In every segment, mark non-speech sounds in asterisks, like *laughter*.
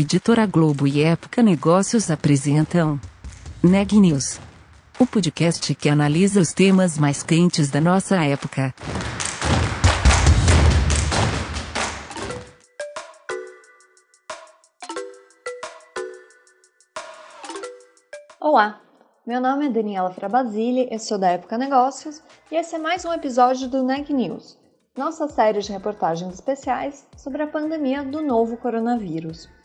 Editora Globo e Época Negócios apresentam Neg News, o podcast que analisa os temas mais quentes da nossa época. Olá, meu nome é Daniela Frabasile, eu sou da Época Negócios e esse é mais um episódio do Neg News, nossa série de reportagens especiais sobre a pandemia do novo coronavírus.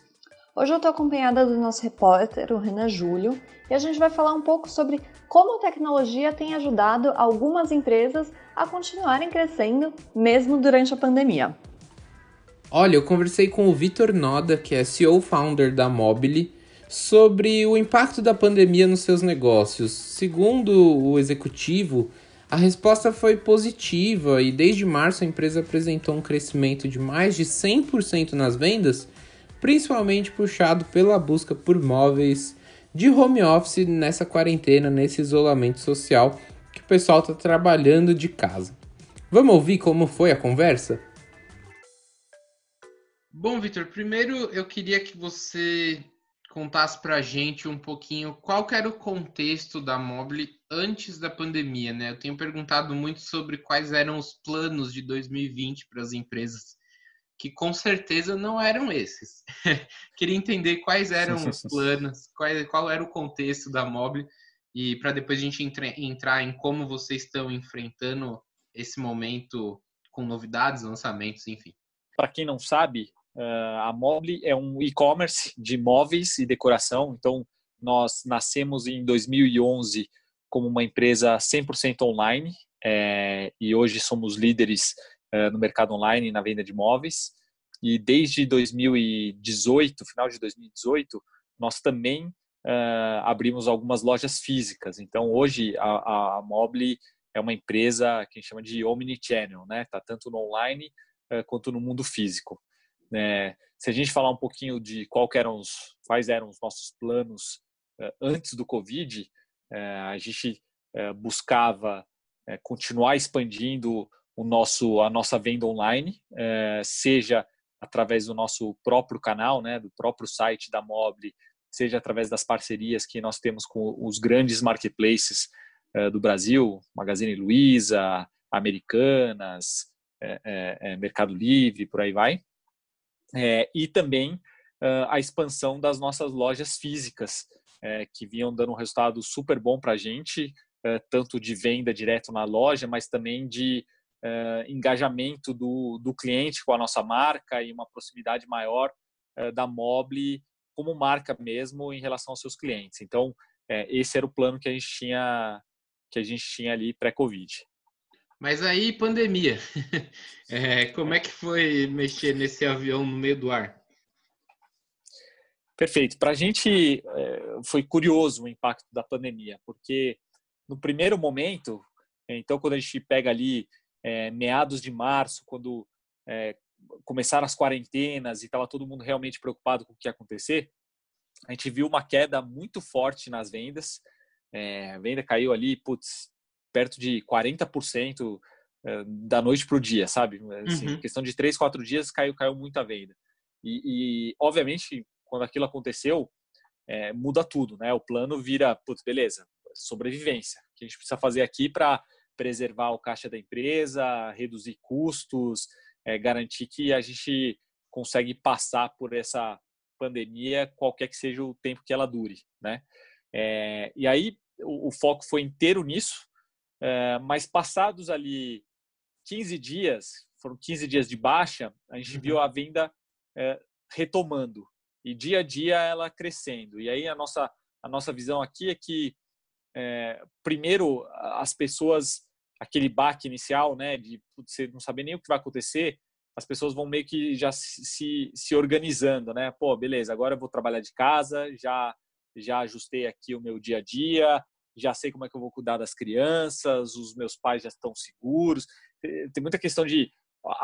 Hoje eu estou acompanhada do nosso repórter, o Renan Júlio, e a gente vai falar um pouco sobre como a tecnologia tem ajudado algumas empresas a continuarem crescendo mesmo durante a pandemia. Olha, eu conversei com o Vitor Noda, que é CEO founder da Mobile, sobre o impacto da pandemia nos seus negócios. Segundo o executivo, a resposta foi positiva e desde março a empresa apresentou um crescimento de mais de 100% nas vendas, principalmente puxado pela busca por móveis de home office nessa quarentena, nesse isolamento social que o pessoal está trabalhando de casa. Vamos ouvir como foi a conversa? Bom, Vitor, primeiro eu queria que você contasse para a gente um pouquinho qual era o contexto da Mobile antes da pandemia, né? Eu tenho perguntado muito sobre quais eram os planos de 2020 para as empresas, que com certeza não eram esses. *laughs* Queria entender quais eram os *laughs* planos, qual, qual era o contexto da Mobile e para depois a gente entre, entrar em como vocês estão enfrentando esse momento com novidades, lançamentos, enfim. Para quem não sabe, Uh, a Mobile é um e-commerce de móveis e decoração. Então, nós nascemos em 2011 como uma empresa 100% online é, e hoje somos líderes no mercado online na venda de móveis. E desde 2018, final de 2018, nós também uh, abrimos algumas lojas físicas. Então, hoje a, a Mobile é uma empresa que a gente chama de omnichannel, né? Tá tanto no online quanto no mundo físico. Né? Se a gente falar um pouquinho de qual eram os, quais eram os nossos planos uh, antes do Covid, uh, a gente uh, buscava continuar expandindo o nosso, a nossa venda online, seja através do nosso próprio canal, né, do próprio site da Mobile, seja através das parcerias que nós temos com os grandes marketplaces do Brasil, Magazine Luiza, Americanas, Mercado Livre, por aí vai. É, e também uh, a expansão das nossas lojas físicas, é, que vinham dando um resultado super bom para a gente, é, tanto de venda direto na loja, mas também de é, engajamento do, do cliente com a nossa marca e uma proximidade maior é, da Mobile como marca mesmo em relação aos seus clientes. Então, é, esse era o plano que a gente tinha que a gente tinha ali pré-Covid. Mas aí, pandemia. *laughs* É, como é que foi mexer nesse avião no meio do ar? Perfeito. Para a gente foi curioso o impacto da pandemia, porque no primeiro momento, então quando a gente pega ali é, meados de março, quando é, começaram as quarentenas e estava todo mundo realmente preocupado com o que ia acontecer, a gente viu uma queda muito forte nas vendas. É, a venda caiu ali, putz, perto de 40% eh, da noite para o dia, sabe? Assim, uhum. Questão de três, quatro dias caiu, caiu muita venda. E, e obviamente, quando aquilo aconteceu, é, muda tudo, né? O plano vira, putz, beleza, sobrevivência. O que a gente precisa fazer aqui para preservar o caixa da empresa, reduzir custos, é, garantir que a gente consegue passar por essa pandemia, qualquer que seja o tempo que ela dure, né? É, e aí o, o, foco foi inteiro nisso, é, mas passados ali 15 dias, foram 15 dias de baixa, a gente viu uhum. a venda retomando e dia a dia ela crescendo. E aí a nossa a nossa visão aqui é que é, primeiro as pessoas aquele baque inicial, né, de você não saber nem o que vai acontecer, as pessoas vão meio que já se, se organizando, né? Pô, beleza, agora eu vou trabalhar de casa, já já ajustei aqui o meu dia a dia, já sei como é que eu vou cuidar das crianças, os meus pais já estão seguros. Tem muita questão de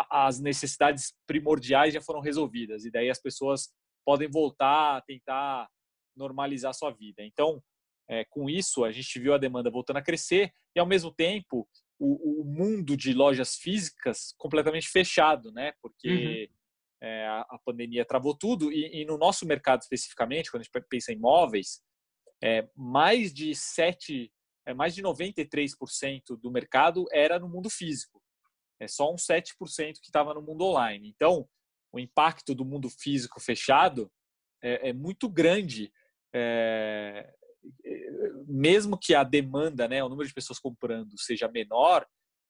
as necessidades primordiais já foram resolvidas e daí as pessoas podem voltar a tentar normalizar a sua vida. Então, é, com isso, a gente viu a demanda voltando a crescer e, ao mesmo tempo, o, o mundo de lojas físicas completamente fechado, né? Porque uhum. é, a, a, pandemia travou tudo e, e, no nosso mercado especificamente, quando a gente pensa em imóveis, é, mais de 7, é, mais de 93% do mercado era no mundo físico. É só uns 7% que estava no mundo online. Então, o impacto do mundo físico fechado é, é muito grande. É, mesmo que a demanda, né, o número de pessoas comprando seja menor,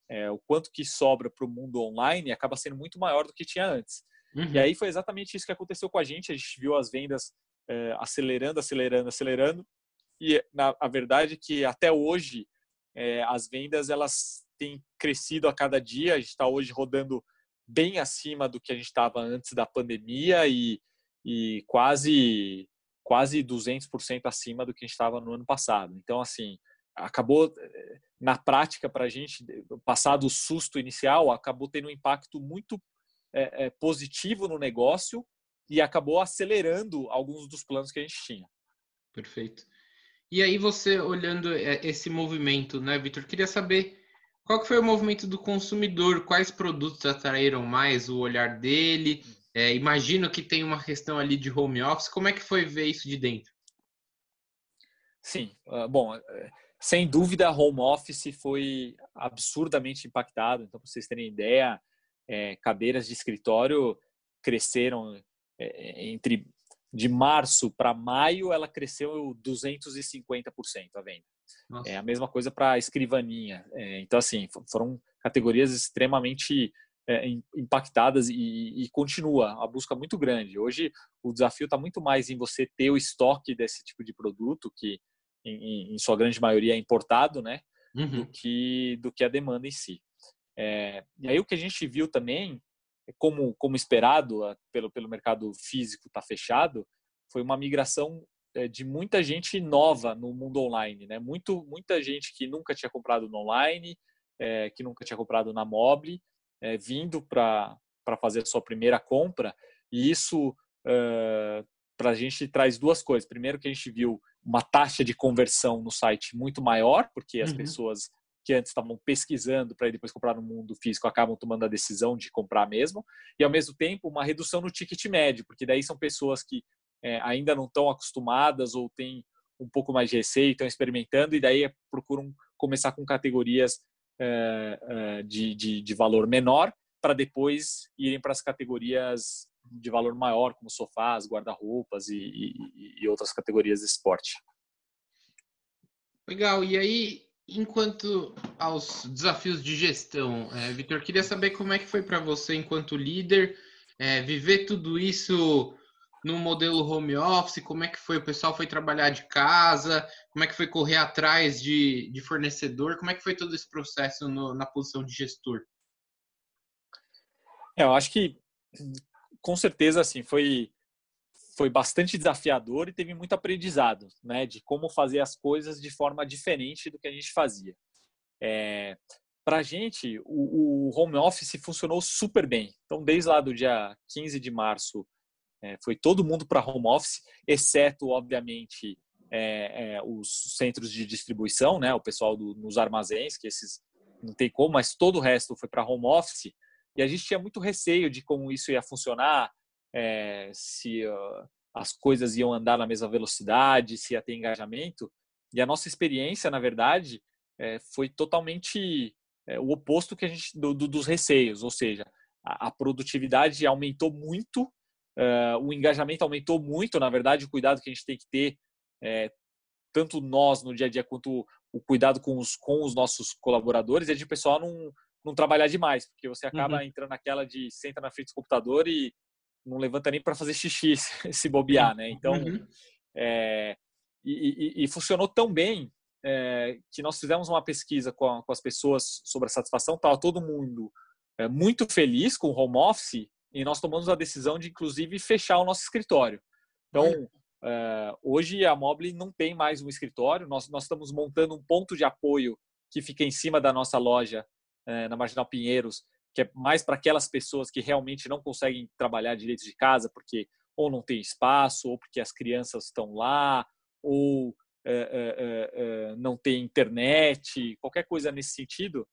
é, o quanto que sobra para o mundo online acaba sendo muito maior do que tinha antes. Uhum. E aí foi exatamente isso que aconteceu com a gente. A gente viu as vendas é, acelerando, acelerando, acelerando. E na a verdade é que até hoje é, as vendas elas têm crescido a cada dia. A gente está hoje rodando bem acima do que a gente estava antes da pandemia e, e quase quase 200% acima do que a gente estava no ano passado. Então, assim, acabou eh, na prática para a gente, passado o susto inicial, acabou tendo um impacto muito é, é, positivo no negócio e acabou acelerando alguns dos planos que a gente tinha. Perfeito. E aí você olhando esse movimento, né, Vitor, queria saber qual que foi o movimento do consumidor, quais produtos atraíram mais o olhar dele? É, imagino que tem uma questão ali de home office. Como é que foi ver isso de dentro? Sim, uh, bom, é, sem dúvida, home office foi absurdamente impactado. Então, para vocês terem ideia, é, cadeiras de escritório cresceram é, entre de março para maio, ela cresceu 250% a venda. Nossa. É a mesma coisa para escrivaninha. É, então, assim, foram categorias extremamente é, impactadas e, e, continua a busca muito grande. Hoje, o desafio está muito mais em você ter o estoque desse tipo de produto, que em, em sua grande maioria é importado, né? Uhum. Do, que, do que a demanda em si. É, e aí o que a gente viu também, como, como esperado pelo, pelo mercado físico estar tá fechado, foi uma migração é, de muita gente nova no mundo online, né? Muito, muita gente que nunca tinha comprado no online, é, que nunca tinha comprado na Mobile, é, vindo para fazer a sua primeira compra. E isso é, para a gente traz duas coisas. Primeiro que a gente viu uma taxa de conversão no site muito maior, porque as uhum. pessoas que antes estavam pesquisando para depois comprar no mundo físico acabam tomando a decisão de comprar mesmo, e ao mesmo tempo uma redução no ticket médio, porque daí são pessoas que é, ainda não estão acostumadas ou têm um pouco mais de receio, estão experimentando e daí procuram começar com categorias de, de, de valor menor para depois irem para as categorias de valor maior, como sofás, guarda-roupas e, e, e, outras categorias de esporte. Legal. E aí, enquanto aos desafios de gestão, é, Vitor, queria saber como é que foi para você, enquanto líder, é, viver tudo isso no modelo home office, como é que foi? O pessoal foi trabalhar de casa, como é que foi correr atrás de, de fornecedor, como é que foi todo esse processo no, na posição de gestor? É, eu acho que com certeza assim foi foi bastante desafiador e teve muito aprendizado, né, de como fazer as coisas de forma diferente do que a gente fazia. É, para a gente, o, o, home office funcionou super bem. Então, desde lá do dia 15 de março é, foi todo mundo para home office, exceto, obviamente, é, é, os centros de distribuição, né, o pessoal do, nos armazéns, que esses não tem como, mas todo o resto foi para home office. E a gente tinha muito receio de como isso ia funcionar, é, se uh, as coisas iam andar na mesma velocidade, se ia ter engajamento. E a nossa experiência, na verdade, é, foi totalmente é, o oposto que a gente do, do, dos receios, ou seja, a, a produtividade aumentou muito Uh, o engajamento aumentou muito, na verdade, o cuidado que a gente tem que ter, é, tanto nós no dia a dia quanto o cuidado com os, com os nossos colaboradores, é de o pessoal não, não trabalhar demais, porque você acaba uhum. entrando naquela de senta na frente do computador e não levanta nem para fazer xixi *laughs* se bobear, né? Então, uhum. é, e, e, e, funcionou tão bem é, que nós fizemos uma pesquisa com, a, com, as pessoas sobre a satisfação, estava todo mundo é, muito feliz com o home office e nós tomamos a decisão de, inclusive, fechar o nosso escritório. Então, é, hoje a Mobile não tem mais um escritório, nós, nós estamos montando um ponto de apoio que fica em cima da nossa loja é, na Marginal Pinheiros, que é mais para aquelas pessoas que realmente não conseguem trabalhar direito de casa porque ou não tem espaço, ou porque as crianças estão lá, ou é, não tem internet, qualquer coisa nesse sentido.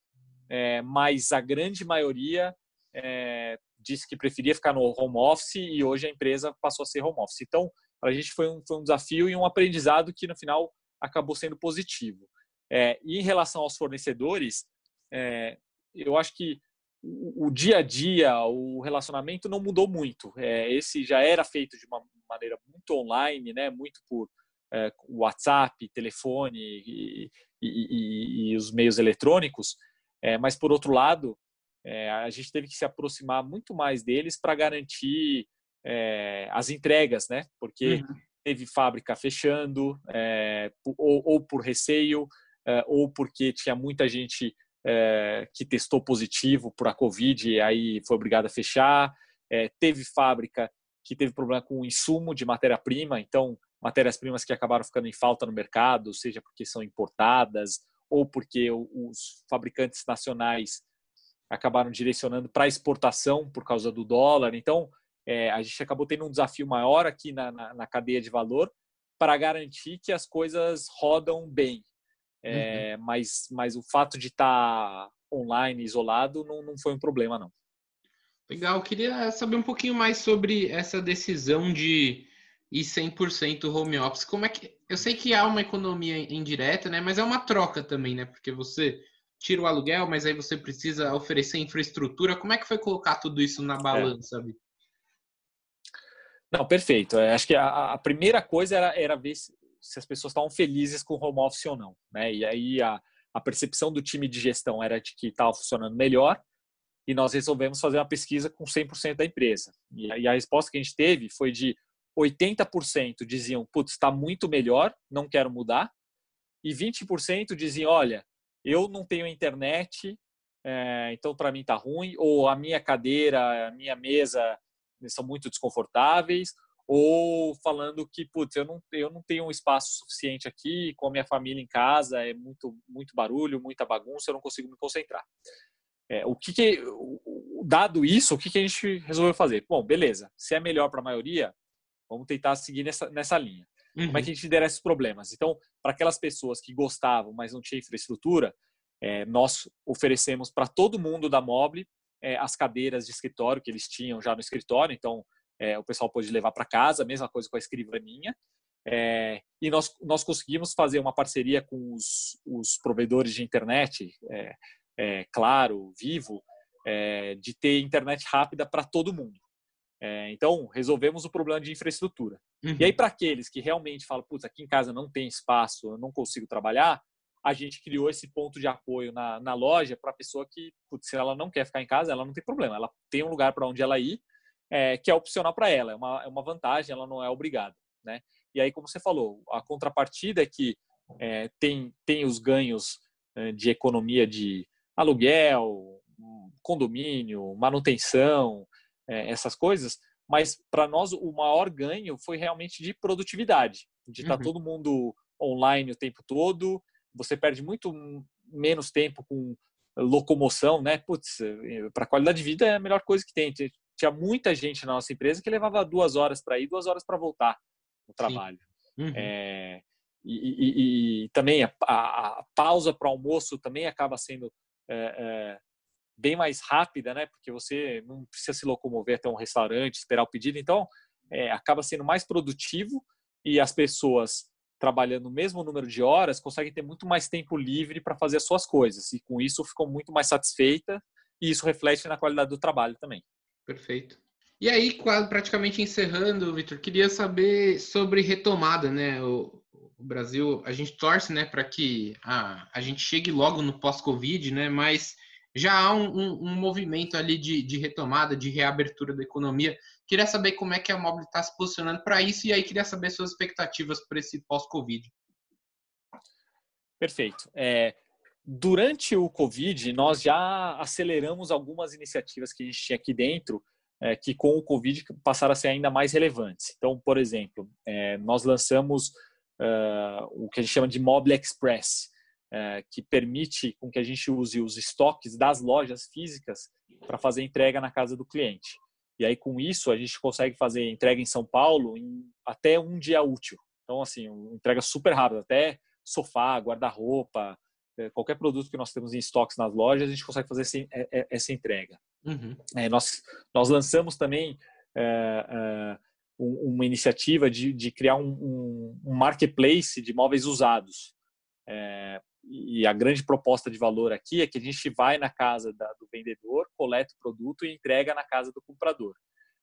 mas a grande maioria é, disse que preferia ficar no home office e hoje a empresa passou a ser home office. Então, para a gente foi um, foi um desafio e um aprendizado que no final acabou sendo positivo. É, e em relação aos fornecedores, é, eu acho que o, o, dia a dia, o relacionamento não mudou muito. É, esse já era feito de uma maneira muito online, né, muito por é, WhatsApp, telefone e, e, e, e, os meios eletrônicos. É, mas, por outro lado, é, a gente teve que se aproximar muito mais deles para garantir é, as entregas, né? Porque uhum. teve fábrica fechando, é, ou, ou, por receio, ou porque tinha muita gente que testou positivo por a Covid e aí foi obrigada a fechar. Teve fábrica que teve problema com o insumo de matéria-prima, então matérias-primas que acabaram ficando em falta no mercado, seja porque são importadas ou porque os fabricantes nacionais acabaram direcionando para exportação por causa do dólar. Então, é, a gente acabou tendo um desafio maior aqui na, na, na cadeia de valor para garantir que as coisas rodam bem. É, uhum. mas, mas o fato de estar tá online, isolado, não, não foi um problema, não. Legal, queria saber um pouquinho mais sobre essa decisão de ir 100% home office. Como é que eu sei que há uma economia indireta, né, mas é uma troca também, né? Porque você tira o aluguel, mas aí você precisa oferecer infraestrutura. Como é que foi colocar tudo isso na é. balança, é. Não, perfeito. É, acho que a, a, primeira coisa era, era ver se, se, as pessoas estavam felizes com o home office ou não. Né? E aí a, a percepção do time de gestão era de que estava funcionando melhor e nós resolvemos fazer uma pesquisa com 100% da empresa. E a, e a resposta que a gente teve foi de 80% diziam, putz, está muito melhor, não quero mudar. E 20% diziam, olha, eu não tenho internet, é, então para mim está ruim, ou a minha cadeira, a minha mesa são muito desconfortáveis, ou falando que, putz, eu não, eu não tenho um espaço suficiente aqui, com a minha família em casa, é muito, muito barulho, muita bagunça, eu não consigo me concentrar. É, o que, que dado isso, o que, que a gente resolveu fazer? Bom, beleza, se é melhor para a maioria, vamos tentar seguir nessa, nessa linha. Uhum. Como é que a gente lidera esses problemas? Então, para aquelas pessoas que gostavam, mas não tinha infraestrutura, é, nós oferecemos para todo mundo da Mobile é, as cadeiras de escritório que eles tinham já no escritório, então é, o pessoal pôde levar para casa, mesma coisa com a escrivaninha. É, e nós, nós conseguimos fazer uma parceria com os, os provedores de internet, é, é, Claro, Vivo, de ter internet rápida para todo mundo. É, então, resolvemos o problema de infraestrutura. Uhum. E aí, para aqueles que realmente falam, putz, aqui em casa não tem espaço, eu não consigo trabalhar, a gente criou esse ponto de apoio na, na loja para a pessoa que, putz, se ela não quer ficar em casa, ela não tem problema, ela tem um lugar para onde ela ir, é, que é opcional para ela, é uma, é uma vantagem, ela não é obrigada. Né? E aí, como você falou, a contrapartida é que é, tem, tem os ganhos é, de economia de aluguel, condomínio, manutenção, é, essas coisas, mas para nós o maior ganho foi realmente de produtividade, de estar tá uhum. todo mundo online o tempo todo, você perde muito menos tempo com locomoção, né? Putz, eh, para qualidade de vida é a melhor coisa que tem. Tinha muita gente na nossa empresa que levava duas horas para ir, duas horas para voltar no trabalho. Uhum. É, e, e, e, também a, a, a pausa para almoço também acaba sendo é, é, bem mais rápida, né? Porque você não precisa se locomover até um restaurante, esperar o pedido. Então, é, acaba sendo mais produtivo e as pessoas trabalhando o mesmo número de horas conseguem ter muito mais tempo livre para fazer as suas coisas. E com isso ficam muito mais satisfeita e isso reflete na qualidade do trabalho também. Perfeito. E aí, praticamente encerrando, Vitor, queria saber sobre retomada, né? O, o Brasil, a gente torce, né, para que a, a gente chegue logo no pós-Covid, né? Mas já há um, um, um movimento ali de, de, retomada, de reabertura da economia. Queria saber como é que a Mobile está se posicionando para isso e aí queria saber suas expectativas para esse pós-Covid. Perfeito. É, durante o Covid, nós já aceleramos algumas iniciativas que a gente tinha aqui dentro, é, que com o Covid passaram a ser ainda mais relevantes. Então, por exemplo, é, nós lançamos uh, o que a gente chama de Mobile Express, é, que permite com que a gente use os estoques das lojas físicas para fazer entrega na casa do cliente. E aí, com isso, a gente consegue fazer entrega em São Paulo em até um dia útil. Então, assim, entrega super rápida, até sofá, guarda-roupa, é, qualquer produto que nós temos em estoques nas lojas, a gente consegue fazer essa, é, é, essa entrega. Uhum. É, nós, nós lançamos também é, é, uma iniciativa de, de criar um, um, marketplace de móveis usados. E a grande proposta de valor aqui é que a gente vai na casa da, do vendedor, coleta o produto e entrega na casa do comprador.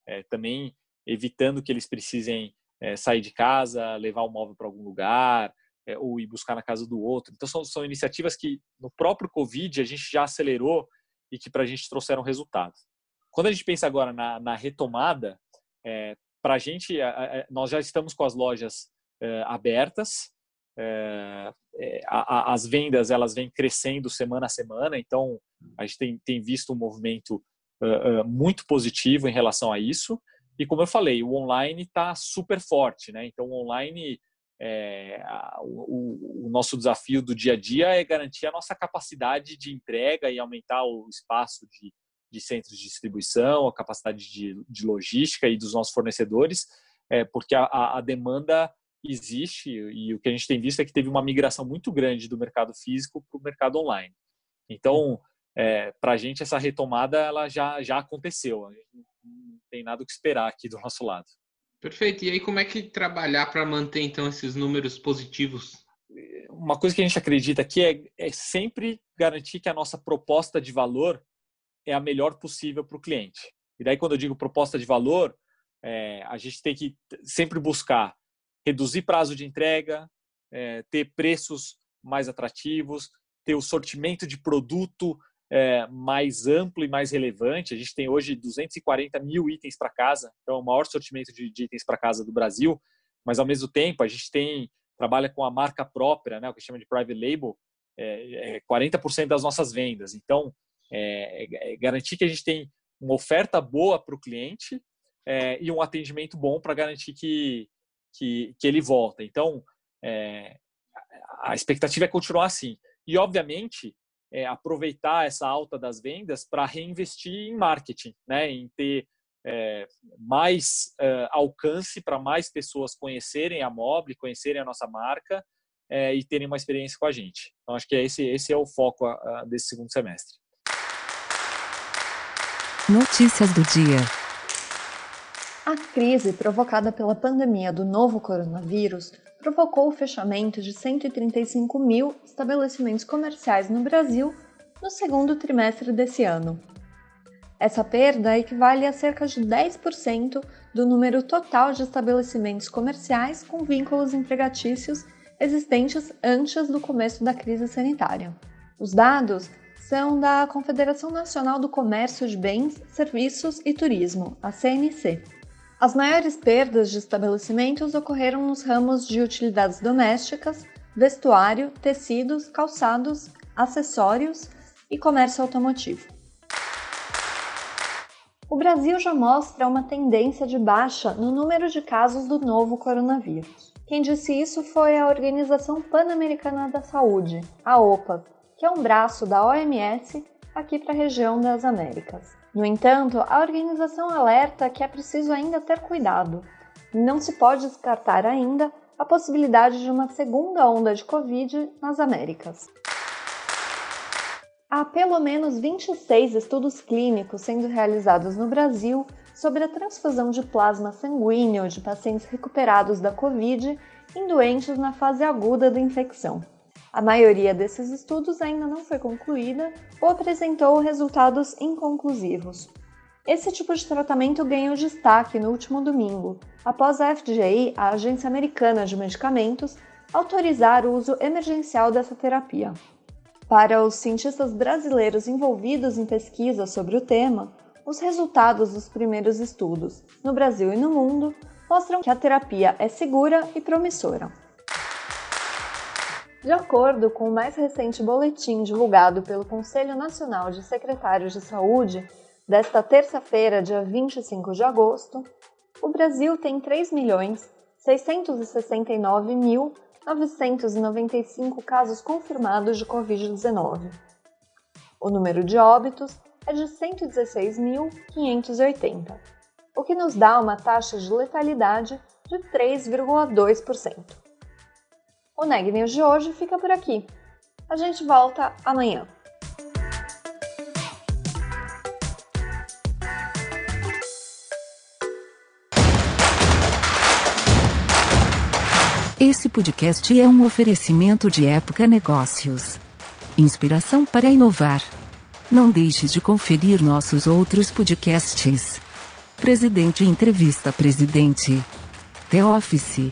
É, também evitando que eles precisem é, sair de casa, levar o móvel para algum lugar, é, ou ir buscar na casa do outro. Então, são, são iniciativas que no próprio Covid a gente já acelerou e que para a gente trouxeram resultados. Quando a gente pensa agora na, na retomada, é, para a gente, nós já estamos com as lojas é, abertas, é, é, a, a, as vendas elas vêm crescendo semana a semana, então a gente tem, tem visto um movimento uh, uh, muito positivo em relação a isso. E como eu falei, o online está super forte, né? Então, o online, é, a, o, o, nosso desafio do dia a dia é garantir a nossa capacidade de entrega e aumentar o espaço de, de centros de distribuição, a capacidade de, de logística e dos nossos fornecedores, é, porque a, a demanda existe e o que a gente tem visto é que teve uma migração muito grande do mercado físico para o mercado online. Então, é, para a gente essa retomada ela já já aconteceu. Não tem nada o que esperar aqui do nosso lado. Perfeito. E aí como é que trabalhar para manter então esses números positivos? Uma coisa que a gente acredita aqui é, é sempre garantir que a nossa proposta de valor é a melhor possível para o cliente. E daí quando eu digo proposta de valor, é, a gente tem que sempre buscar reduzir prazo de entrega, é, ter preços mais atrativos, ter o sortimento de produto é, mais amplo e mais relevante. A gente tem hoje 240 mil itens para casa, então é o maior sortimento de, de itens para casa do Brasil, mas ao mesmo tempo a gente tem trabalha com a marca própria, né, o que chama de private label, é, é 40% das nossas vendas. Então, é, é, é, garantir que a gente tem uma oferta boa para o cliente é, e um atendimento bom para garantir que, que, que ele volta. Então, é, a expectativa é continuar assim. E, obviamente, é, aproveitar essa alta das vendas para reinvestir em marketing, né? em ter é, mais é, alcance para mais pessoas conhecerem a Mobile, conhecerem a nossa marca é, e terem uma experiência com a gente. Então, acho que esse, esse é o foco desse segundo semestre. Notícias do dia. A crise provocada pela pandemia do novo coronavírus provocou o fechamento de 135 mil estabelecimentos comerciais no Brasil no segundo trimestre desse ano. Essa perda equivale a cerca de 10% do número total de estabelecimentos comerciais com vínculos empregatícios existentes antes do começo da crise sanitária. Os dados são da Confederação Nacional do Comércio de Bens, Serviços e Turismo, a CNC. As maiores perdas de estabelecimentos ocorreram nos ramos de utilidades domésticas, vestuário, tecidos, calçados, acessórios e comércio automotivo. O Brasil já mostra uma tendência de baixa no número de casos do novo coronavírus. Quem disse isso foi a Organização Pan-Americana da Saúde, a OPA, que é um braço da OMS aqui para a região das Américas. No entanto, a organização alerta que é preciso ainda ter cuidado. Não se pode descartar ainda a possibilidade de uma segunda onda de Covid nas Américas. Há pelo menos 26 estudos clínicos sendo realizados no Brasil sobre a transfusão de plasma sanguíneo de pacientes recuperados da Covid em doentes na fase aguda da infecção. A maioria desses estudos ainda não foi concluída ou apresentou resultados inconclusivos. Esse tipo de tratamento ganhou destaque no último domingo, após a FDA, a Agência Americana de Medicamentos, autorizar o uso emergencial dessa terapia. Para os cientistas brasileiros envolvidos em pesquisa sobre o tema, os resultados dos primeiros estudos, no Brasil e no mundo, mostram que a terapia é segura e promissora. De acordo com o mais recente boletim divulgado pelo Conselho Nacional de Secretários de Saúde, desta terça-feira, dia 25 de agosto, o Brasil tem 3.669.995 casos confirmados de Covid-19. O número de óbitos é de 116.580, o que nos dá uma taxa de letalidade de 3,2%. O Neg News de hoje fica por aqui. A gente volta amanhã. Esse podcast é um oferecimento de Época Negócios. Inspiração para inovar. Não deixe de conferir nossos outros podcasts. Presidente Entrevista Presidente. The Office.